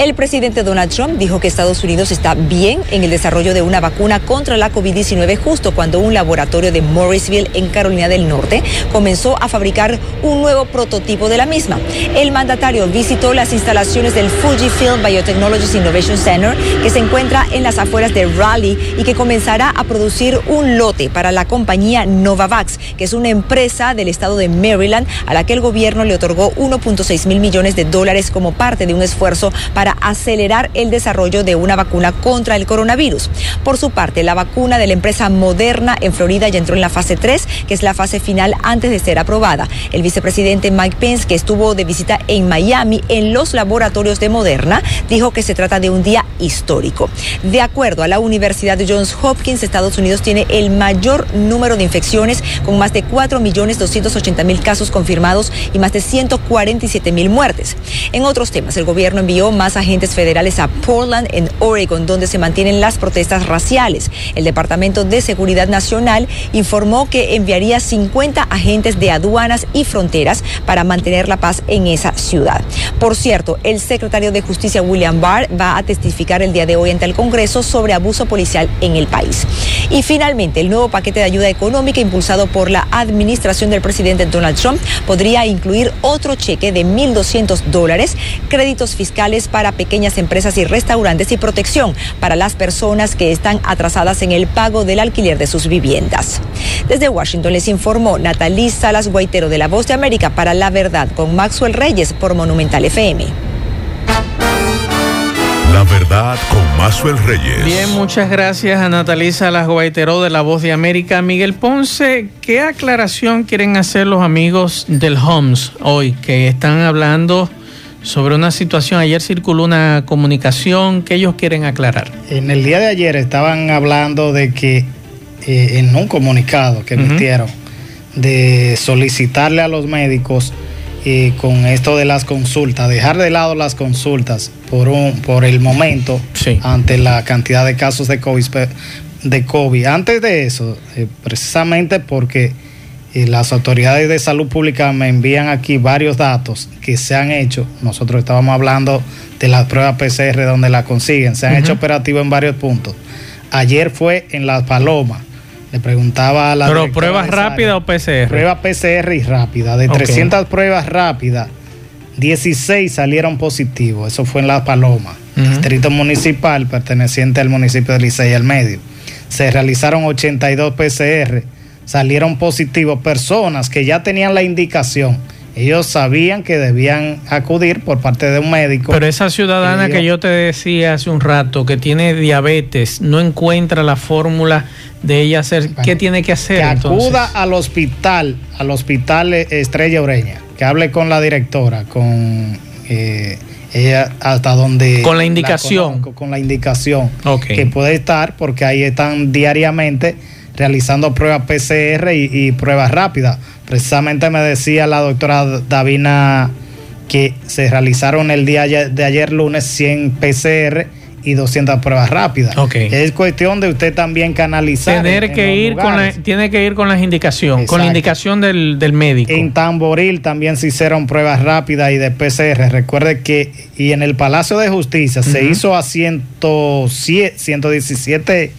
Speaker 10: El presidente Donald Trump dijo que Estados Unidos está bien en el desarrollo de una vacuna contra la COVID-19 justo cuando un laboratorio de Morrisville en Carolina del Norte comenzó a fabricar un nuevo prototipo de la misma. El mandatario visitó las instalaciones del Fujifilm Biotechnologies Innovation Center que se encuentra en las afueras de Raleigh y que comenzará a producir un lote para la compañía Novavax, que es una empresa del estado de Maryland a la que el gobierno le otorgó 1.6 mil millones de dólares como parte de un esfuerzo para para acelerar el desarrollo de una vacuna contra el coronavirus. Por su parte, la vacuna de la empresa Moderna en Florida ya entró en la fase 3, que es la fase final antes de ser aprobada. El vicepresidente Mike Pence, que estuvo de visita en Miami en los laboratorios de Moderna, dijo que se trata de un día histórico. De acuerdo a la Universidad de Johns Hopkins, Estados Unidos tiene el mayor número de infecciones con más de 4.280.000 casos confirmados y más de 147.000 muertes. En otros temas, el gobierno envió más agentes federales a Portland, en Oregon, donde se mantienen las protestas raciales. El Departamento de Seguridad Nacional informó que enviaría 50 agentes de aduanas y fronteras para mantener la paz en esa ciudad. Por cierto, el secretario de Justicia William Barr va a testificar el día de hoy ante el Congreso sobre abuso policial en el país. Y finalmente, el nuevo paquete de ayuda económica impulsado por la administración del presidente Donald Trump podría incluir otro cheque de 1.200 dólares, créditos fiscales para pequeñas empresas y restaurantes y protección para las personas que están atrasadas en el pago del alquiler de sus viviendas. Desde Washington les informó Natalí Salas Guaitero de La Voz de América para La Verdad con Maxwell Reyes por Monumental FM.
Speaker 5: La verdad con Maxwell Reyes.
Speaker 1: Bien, muchas gracias a Natalisa Las Guaitero de La Voz de América. Miguel Ponce, ¿qué aclaración quieren hacer los amigos del HOMS hoy que están hablando sobre una situación. Ayer circuló una comunicación que ellos quieren aclarar.
Speaker 3: En el día de ayer estaban hablando de que eh, en un comunicado que emitieron de solicitarle a los médicos eh, con esto de las consultas, dejar de lado las consultas por un por el momento ante la cantidad de casos de COVID. De COVID. Antes de eso, eh, precisamente porque y las autoridades de salud pública me envían aquí varios datos que se han hecho. Nosotros estábamos hablando de las pruebas PCR donde la consiguen. Se han hecho operativos en varios puntos. Ayer fue en Las Palomas. Le preguntaba a la.
Speaker 1: ¿Pero pruebas rápidas o PCR?
Speaker 3: Prueba PCR y rápida. De 300 pruebas rápidas, 16 salieron positivos. Eso fue en Las Palomas, distrito municipal perteneciente al municipio de Licey al Medio. Se realizaron 82 PCR salieron positivos personas que ya tenían la indicación. Ellos sabían que debían acudir por parte de un médico.
Speaker 1: Pero esa ciudadana que yo te decía hace un rato, que tiene diabetes, no encuentra la fórmula de ella hacer. ¿Qué tiene que hacer?
Speaker 3: Que acuda al hospital, al hospital Estrella Ureña, que hable con la directora, con eh, ella hasta donde...
Speaker 1: Con la indicación.
Speaker 3: con la indicación que puede estar, porque ahí están diariamente realizando pruebas PCR y, pruebas rápidas. Precisamente me decía la doctora Davina que se realizaron el día de ayer lunes 100 PCR y 200 pruebas rápidas. Es cuestión de usted también canalizar.
Speaker 1: Tener que ir con tiene que ir con las indicaciones, con la indicación del, médico.
Speaker 3: En Tamboril también se hicieron pruebas rápidas y de PCR. Recuerde que y en el Palacio de Justicia se hizo a 117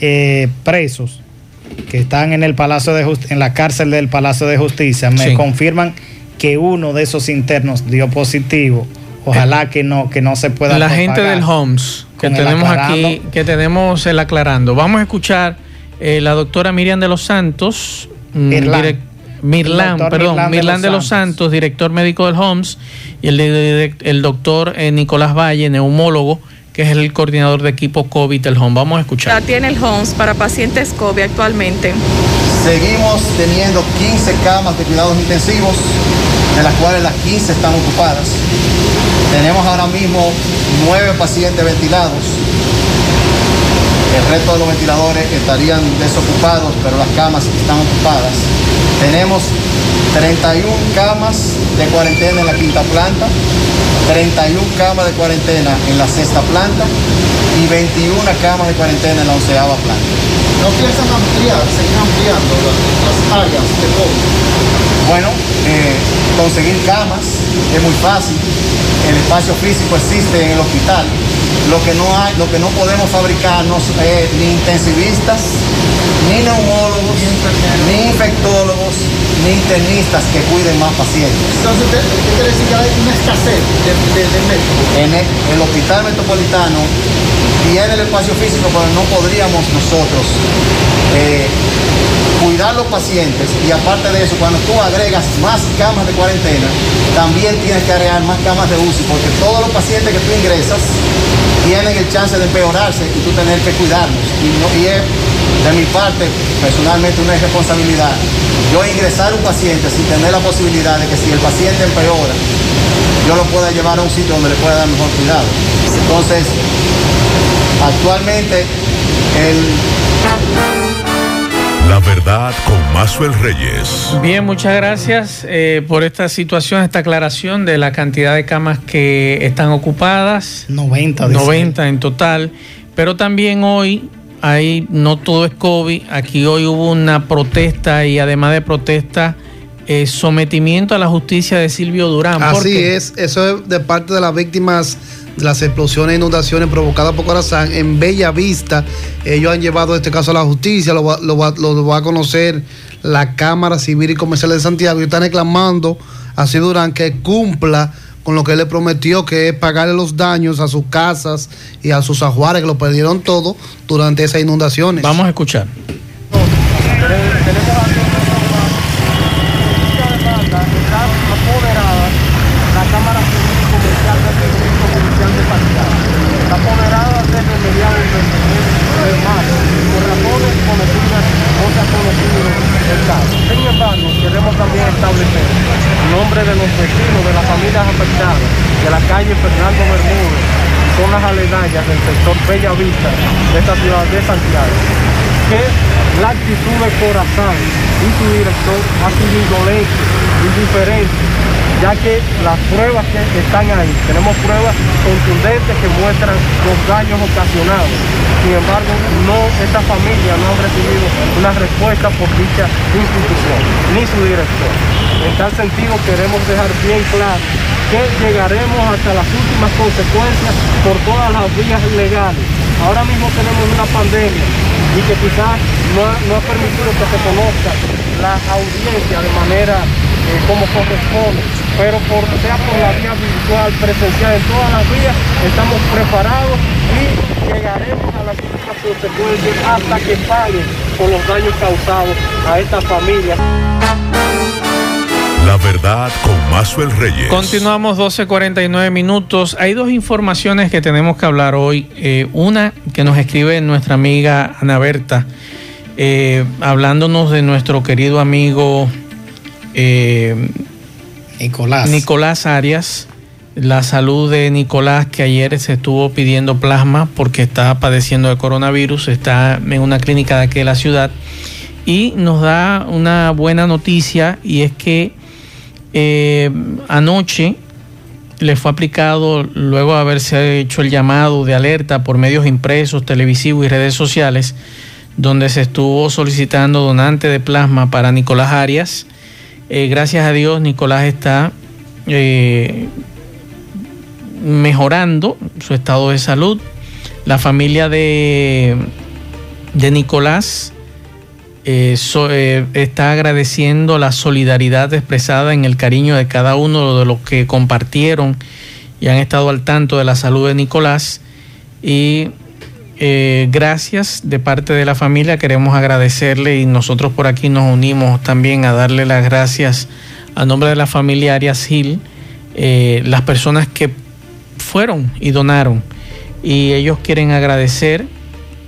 Speaker 3: eh, presos que están en el Palacio de en la cárcel del Palacio de Justicia me confirman que uno de esos internos dio positivo. Ojalá que no que no se pueda
Speaker 1: La gente del Homs que tenemos aquí que tenemos el aclarando. Vamos a escuchar eh, la doctora Miriam de los Santos, mm, Mirlán, perdón, Mirlán de, los Santos, director médico del HOMS, y el, el doctor eh, Nicolás Valle, neumólogo, que es el coordinador de equipo COVID del HOMS. Vamos a escuchar.
Speaker 11: Ya tiene el HOMS para pacientes COVID actualmente.
Speaker 12: Seguimos teniendo 15 camas de cuidados intensivos, de las cuales las 15 están ocupadas. Tenemos ahora mismo 9 pacientes ventilados. El resto de los ventiladores estarían desocupados, pero las camas están ocupadas. Tenemos 31 camas de cuarentena en la quinta planta, 31 camas de cuarentena en la sexta planta y 21 camas de cuarentena en la onceava planta.
Speaker 13: ¿No piensan ampliar, seguir ampliando las, áreas de COVID?
Speaker 12: Bueno, eh, conseguir camas es muy fácil. El espacio físico existe en el hospital. Lo que no hay, lo que no podemos fabricar es ni intensivistas, ni neumólogos, ni infectólogos, ni internistas que cuiden más pacientes.
Speaker 13: Entonces, ¿qué quiere decir que hay una escasez de, médicos?
Speaker 12: En el, hospital metropolitano tiene el espacio físico, pero no podríamos nosotros eh, cuidar los pacientes y aparte de eso, cuando tú agregas más camas de cuarentena, también tienes que agregar más camas de UCI, porque todos los pacientes que tú ingresas tienen el chance de empeorarse y tú tener que cuidarlos. Y, es de mi parte, personalmente, una irresponsabilidad. Yo ingresar un paciente sin tener la posibilidad de que si el paciente empeora, yo lo pueda llevar a un sitio donde le pueda dar mejor cuidado. Entonces, actualmente, el
Speaker 5: la verdad con Mazuel Reyes.
Speaker 1: Bien, muchas gracias eh, por esta situación, esta aclaración de la cantidad de camas que están ocupadas.
Speaker 3: 90.
Speaker 1: 90 en total. Pero también hoy, ahí no todo es COVID, aquí hoy hubo una protesta y además de protesta, eh, sometimiento a la justicia de Silvio Durán.
Speaker 2: Así es, eso es de parte de las víctimas las explosiones e inundaciones provocadas por Corazán en Bella Vista. Ellos han llevado este caso a la justicia, lo va, lo a conocer la Cámara Civil y Comercial de Santiago y están reclamando a Durán que cumpla con lo que le prometió, que es pagarle los daños a sus casas y a sus ajuares, que lo perdieron todo durante esas inundaciones.
Speaker 1: Vamos a escuchar.
Speaker 13: También establecer, en nombre
Speaker 14: de los vecinos de las familias afectadas de la calle Fernando Bermúdez, zonas aledañas del sector Bella Vista de esta ciudad de Santiago, que la actitud de Corazán y su director ha sido indolente, indiferente, ya que las pruebas que están ahí, tenemos pruebas contundentes que muestran los daños ocasionados. Sin embargo, no, esta familia no ha recibido una respuesta por dicha institución, ni su director. En tal sentido, queremos dejar bien claro que llegaremos hasta las últimas consecuencias por todas las vías legales. Ahora mismo tenemos una pandemia y que quizás no ha, no ha permitido que se conozca la audiencia de manera eh, como corresponde, pero por, sea por la vía virtual, presencial, en todas las vías, estamos preparados y llegaremos a las últimas consecuencias hasta que paguen con los daños causados a esta familia.
Speaker 5: La verdad con Mazuel Reyes.
Speaker 1: Continuamos 12.49 minutos. Hay dos informaciones que tenemos que hablar hoy. Eh, una que nos escribe nuestra amiga Ana Berta, eh, hablándonos de nuestro querido amigo eh,
Speaker 3: Nicolás.
Speaker 1: Nicolás Arias. La salud de Nicolás, que ayer se estuvo pidiendo plasma porque está padeciendo de coronavirus, está en una clínica de aquí de la ciudad. Y nos da una buena noticia y es que eh, anoche le fue aplicado, luego de haberse hecho el llamado de alerta por medios impresos, televisivos y redes sociales, donde se estuvo solicitando donante de plasma para Nicolás Arias. Eh, gracias a Dios, Nicolás está eh, mejorando su estado de salud. La familia de, de Nicolás eh, está agradeciendo la solidaridad expresada en el cariño de cada uno de los que compartieron y han estado al tanto de la salud de Nicolás. Y eh, gracias de parte de la familia, queremos agradecerle y nosotros por aquí nos unimos también a darle las gracias a nombre de la familia Arias Gil, eh, las personas que fueron y donaron. Y ellos quieren agradecer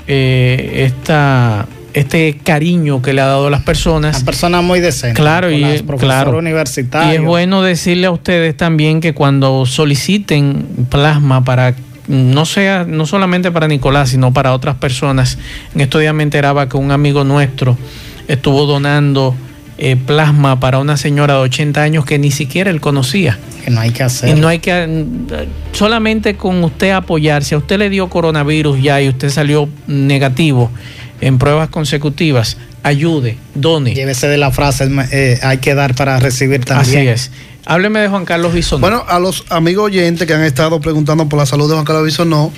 Speaker 1: eh, esta, este cariño que le ha dado a las personas.
Speaker 3: Una persona muy decente.
Speaker 1: Claro, y, claro.
Speaker 3: universitario.
Speaker 1: y es bueno decirle a ustedes también que cuando soliciten plasma para no sea no solamente para Nicolás, sino para otras personas. En estos días me enteraba que un amigo nuestro estuvo donando eh, plasma para una señora de 80 años que ni siquiera él conocía.
Speaker 3: Que no hay que hacer.
Speaker 1: Y no hay que solamente con usted apoyarse. A usted le dio coronavirus ya y usted salió negativo en pruebas consecutivas. Ayude, done.
Speaker 3: Llévese de la frase, eh, hay que dar para recibir también.
Speaker 1: Así es. Hábleme de Juan Carlos Bisonó.
Speaker 2: Bueno, a los amigos oyentes que han estado preguntando por la salud de Juan Carlos Bisonó,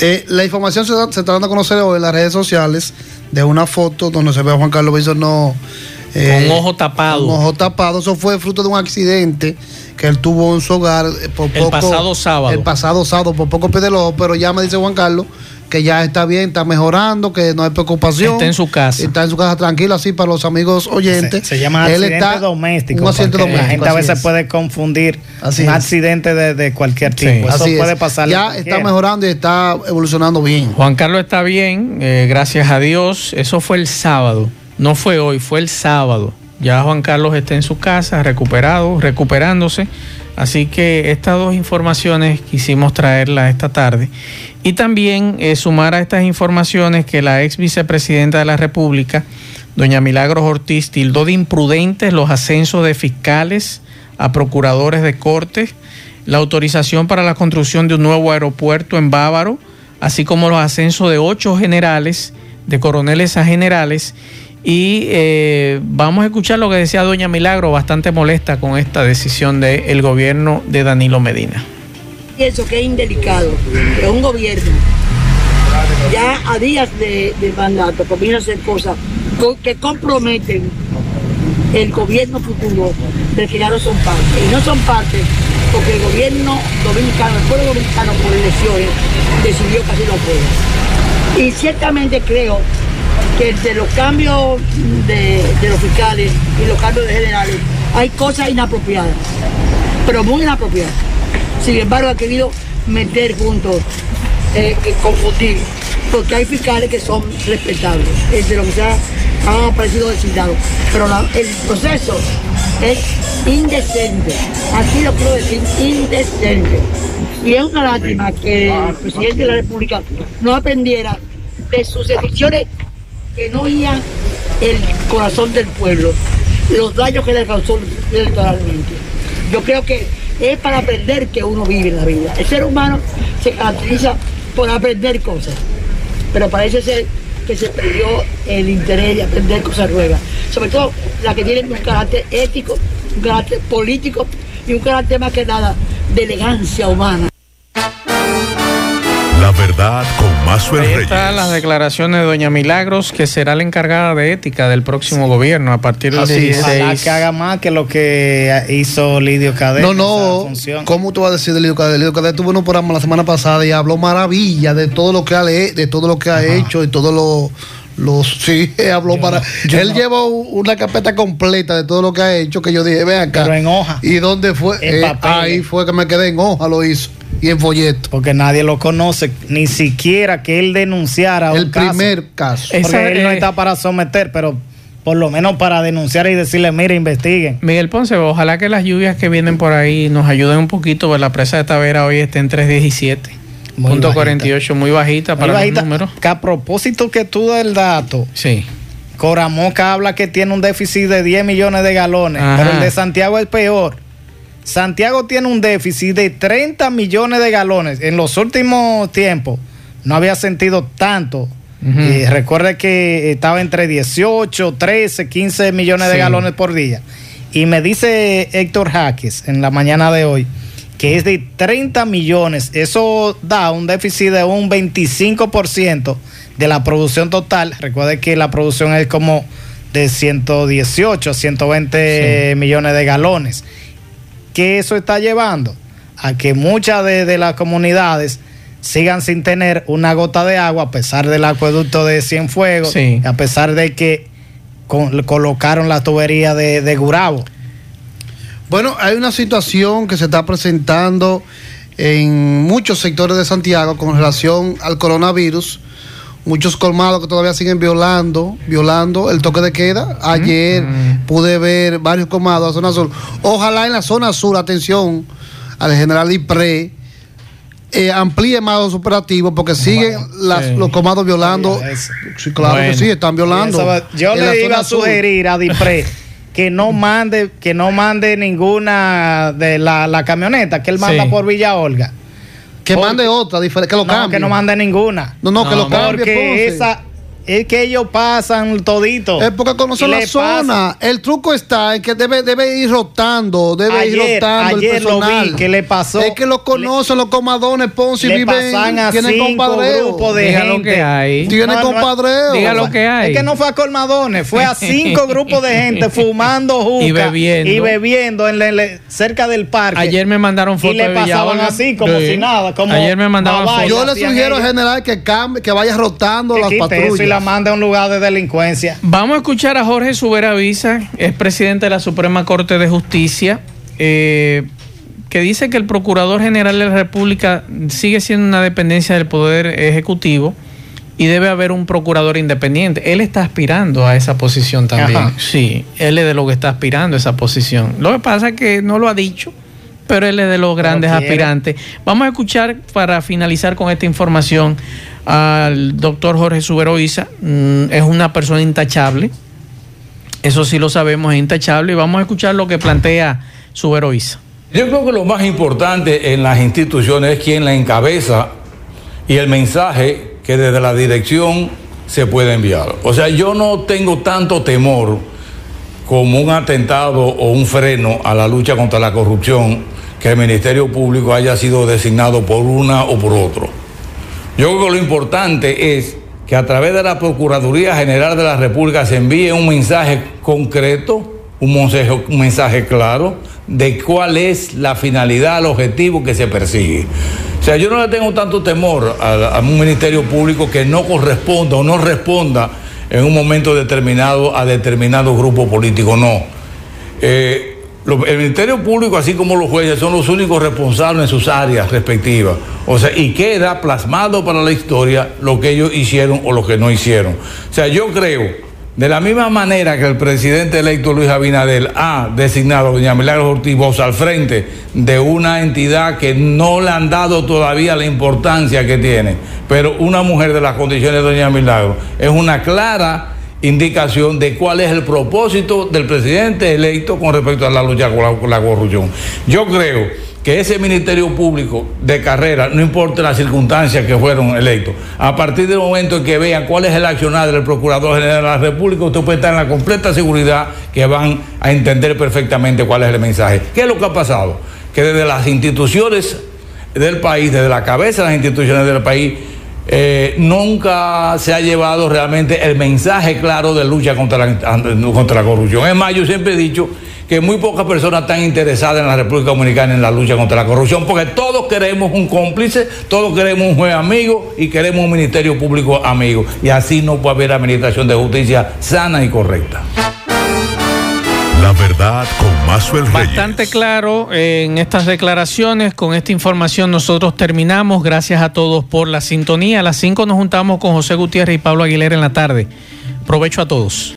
Speaker 2: eh, la información se, da- se está dando a conocer hoy en las redes sociales de una foto donde se ve a Juan Carlos Bisonó.
Speaker 1: Con un ojo tapado.
Speaker 2: Con ojo tapado. Eso fue fruto de un accidente que él tuvo en su hogar. eh, Por
Speaker 1: El pasado sábado.
Speaker 2: El pasado sábado, por poco pide el ojo, pero ya me dice Juan Carlos que ya está bien, está mejorando, que no hay preocupación.
Speaker 1: Está en su casa.
Speaker 2: Está en su casa tranquilo, así para los amigos oyentes.
Speaker 3: Se, se llama
Speaker 2: Él
Speaker 3: accidente
Speaker 2: está-
Speaker 3: doméstico.
Speaker 2: Un accidente doméstico.
Speaker 3: La gente a veces
Speaker 2: es.
Speaker 3: puede confundir
Speaker 2: Así
Speaker 3: un
Speaker 2: es.
Speaker 3: accidente de, de cualquier tipo. Eso
Speaker 2: Así es.
Speaker 3: puede pasar.
Speaker 2: Ya está mejorando y está evolucionando bien.
Speaker 1: Juan Carlos está bien, eh, gracias a Dios. Eso fue el sábado. No fue hoy, fue el sábado. Ya Juan Carlos está en su casa, recuperado, recuperándose. Así que estas dos informaciones quisimos traerlas esta tarde. Y también eh, sumar a estas informaciones que la ex vicepresidenta de la República, doña Milagros Ortiz, tildó de imprudentes los ascensos de fiscales a procuradores de corte, la autorización para la construcción de un nuevo aeropuerto en Bávaro, así como los ascensos de ocho generales, de coroneles a generales. Y eh, vamos a escuchar lo que decía doña Milagro, bastante molesta con esta decisión del gobierno de Danilo Medina.
Speaker 15: Pienso que es indelicado que un gobierno, ya a días de, mandato, comience a hacer cosas co- que comprometen el gobierno futuro del que ya no son parte. Y no son parte porque el gobierno dominicano, el pueblo dominicano por elecciones, decidió que así no fuera. Y ciertamente creo que entre los cambios de, de los fiscales y los cambios de generales hay cosas inapropiadas, pero muy inapropiadas. Sin embargo, ha querido meter juntos, eh, que confundir, porque hay fiscales que son respetables, entre lo que se ha, han aparecido designados. Pero el proceso es indecente. Así lo quiero decir, indecente. Y es una lástima que el presidente de la República no aprendiera de sus decisiones que no iban el corazón del pueblo, los daños que le causó electoralmente. Yo creo que es para aprender que uno vive la vida. El ser humano se caracteriza por aprender cosas, pero parece ser que se perdió el interés de aprender cosas nuevas, sobre todo las que tienen un carácter ético, un carácter político y un carácter más que nada de elegancia humana.
Speaker 5: La verdad con Mazuel
Speaker 1: Ahí están las declaraciones de Doña Milagros, que será la encargada de ética del próximo gobierno a partir del
Speaker 3: Así es. Ojalá
Speaker 1: 16.
Speaker 3: que haga más que lo que hizo Lidio Cadena.
Speaker 2: No, no. ¿Cómo tú vas a decir de Lidio Cadet? Lidio Cadet tuvo un programa la semana pasada y habló maravilla de todo lo que ha, de todo lo que ha hecho y todo lo. Los, sí, habló para. él
Speaker 3: no.
Speaker 2: llevó una carpeta completa de todo lo que ha hecho. Que yo dije, ve acá.
Speaker 3: Pero en hoja.
Speaker 2: ¿Y dónde fue?
Speaker 3: En
Speaker 2: Eh,
Speaker 3: papel.
Speaker 2: ahí fue que me quedé en hoja, lo hizo. Y en folleto.
Speaker 3: Porque nadie lo conoce, ni siquiera que él denunciara
Speaker 2: El
Speaker 3: un caso.
Speaker 2: primer caso.
Speaker 3: Porque
Speaker 1: Esa,
Speaker 3: él no
Speaker 1: eh,
Speaker 3: está para someter, pero por lo menos para denunciar y decirle, mire, investiguen.
Speaker 1: Miguel Ponce, ojalá que las lluvias que vienen por ahí nos ayuden un poquito, pues la presa de Tavera hoy está en 317.
Speaker 3: Muy
Speaker 1: Punto
Speaker 3: bajita.
Speaker 1: 48, muy bajita para
Speaker 3: bajita,
Speaker 1: los números.
Speaker 3: Que a propósito que tú del dato,
Speaker 1: Sí.
Speaker 3: Coramoca habla que tiene un déficit de 10 millones de galones,
Speaker 1: Ajá.
Speaker 3: pero el de Santiago es peor. Santiago tiene un déficit de 30 millones de galones. En los últimos tiempos no había sentido tanto.
Speaker 1: Ujú.
Speaker 3: Y recuerde que estaba entre 18, 13, 15 millones de galones por día. Y me dice Héctor Jaques en la mañana de hoy que es de 30 millones. Eso da un déficit de un 25% de la producción total. Recuerde que la producción es como de 118, 120 millones de galones. ¿Qué eso está llevando? A que muchas de, de las comunidades sigan sin tener una gota de agua a pesar del acueducto de Cienfuegos,
Speaker 1: Sí.
Speaker 3: a pesar de que con- colocaron la tubería de, de Gurabo.
Speaker 2: Bueno, hay una situación que se está presentando en muchos sectores de Santiago con relación al coronavirus. Muchos colmados que todavía siguen violando, violando el toque de queda. Ayer pude ver varios colmados en la zona sur. Ojalá en la zona sur, atención al general IPRE, eh, amplíe más los operativos porque siguen las-
Speaker 3: sí.
Speaker 2: los colmados violando. Sí, claro que sí, están violando.
Speaker 3: Yo
Speaker 2: En
Speaker 3: le iba a
Speaker 2: sur.
Speaker 3: sugerir a Dipre que no mande, que no mande ninguna de la, la camioneta que él manda
Speaker 2: Sí.
Speaker 3: por Villa Olga.
Speaker 2: Que mande otra, diferente, que lo
Speaker 3: no,
Speaker 2: cambie.
Speaker 3: que no mande ninguna.
Speaker 2: No, no, que lo cambie,
Speaker 3: Porque
Speaker 2: Ponce.
Speaker 3: esa es que ellos pasan todito.
Speaker 2: Es porque conocen la zona. El truco está en que debe, debe ir rotando, debe ir rotando
Speaker 3: ayer
Speaker 2: el
Speaker 3: lo
Speaker 2: personal.
Speaker 3: vi, que le pasó-
Speaker 2: Es que lo conocen los comadones, Ponce, y
Speaker 3: le
Speaker 2: viven, tienen
Speaker 3: cinco
Speaker 2: compadreo.
Speaker 3: grupos de
Speaker 1: Diga lo que hay.
Speaker 2: Tienen compadreo.
Speaker 1: Diga lo que hay.
Speaker 3: Es que no fue a colmadones, fue a cinco grupos de gente fumando juca
Speaker 1: Y bebiendo.
Speaker 3: y bebiendo en cerca del parque.
Speaker 1: Ayer me mandaron fotos
Speaker 3: y le
Speaker 1: de
Speaker 3: pasaban así como
Speaker 1: Sí.
Speaker 3: si nada, como
Speaker 1: Ayer me mandaban
Speaker 3: Babay,
Speaker 1: fotos.
Speaker 2: Yo le sugiero,
Speaker 3: ellos.
Speaker 2: general, que cambie, que vaya rotando
Speaker 3: que
Speaker 2: las patrullas.
Speaker 3: La mande a un lugar de delincuencia.
Speaker 1: Vamos a escuchar a Jorge Subera Visa, es presidente de la Suprema Corte de Justicia, eh, que dice que el Procurador General de la República sigue siendo una dependencia del Poder Ejecutivo y debe haber un procurador independiente. Él está aspirando a esa posición también.
Speaker 3: Ajá.
Speaker 1: Sí, él es de lo que está aspirando a esa posición. Lo que pasa es que no lo ha dicho, pero él es de los grandes aspirantes. Vamos a escuchar para finalizar con esta información al doctor Jorge Subero Isa. Mm, es una persona intachable. Eso sí lo sabemos, es intachable. Y vamos a escuchar lo que plantea Subero Isa.
Speaker 16: Yo creo que lo más importante en las instituciones es quien la encabeza y el mensaje que desde la dirección se puede enviar. O sea, yo no tengo tanto temor como un atentado o un freno a la lucha contra la corrupción que el Ministerio Público haya sido designado por una o por otro. Yo creo que lo importante es que a través de la Procuraduría General de la República se envíe un mensaje concreto, un mensaje, claro de cuál es la finalidad, el objetivo que se persigue. O sea, yo no le tengo tanto temor a, un Ministerio Público que no corresponda o no responda en un momento determinado a determinado grupo político, no. Eh, el Ministerio Público, así como los jueces, son los únicos responsables en sus áreas respectivas. O sea, y queda plasmado para la historia lo que ellos hicieron o lo que no hicieron. O sea, yo creo De la misma manera que el presidente electo Luis Abinadel ha designado a doña Milagros Ortiz Bosch al frente de una entidad que no le han dado todavía la importancia que tiene, pero una mujer de las condiciones de doña Milagros es una clara indicación de cuál es el propósito del presidente electo con respecto a la lucha con la, corrupción. Yo creo que ese Ministerio Público de carrera, no importa las circunstancias que fueron electos, a partir del momento en que vean cuál es el accionar del Procurador General de la República, usted puede estar en la completa seguridad que van a entender perfectamente cuál es el mensaje. ¿Qué es lo que ha pasado? Que desde las instituciones del país, desde la cabeza de las instituciones del país, eh, nunca se ha llevado realmente el mensaje claro de lucha contra la, contra la corrupción. Es más, yo siempre he dicho que muy pocas personas están interesadas en la República Dominicana en la lucha contra la corrupción, porque todos queremos un cómplice, todos queremos un juez amigo y queremos un Ministerio Público amigo. Y así no puede haber administración de justicia sana y correcta.
Speaker 5: La verdad con Mazuel Reyes.
Speaker 1: Bastante claro eh, en estas declaraciones. Con esta información nosotros terminamos. Gracias a todos por la sintonía. A las 5 nos juntamos con José Gutiérrez y Pablo Aguilera en la tarde. Provecho a todos.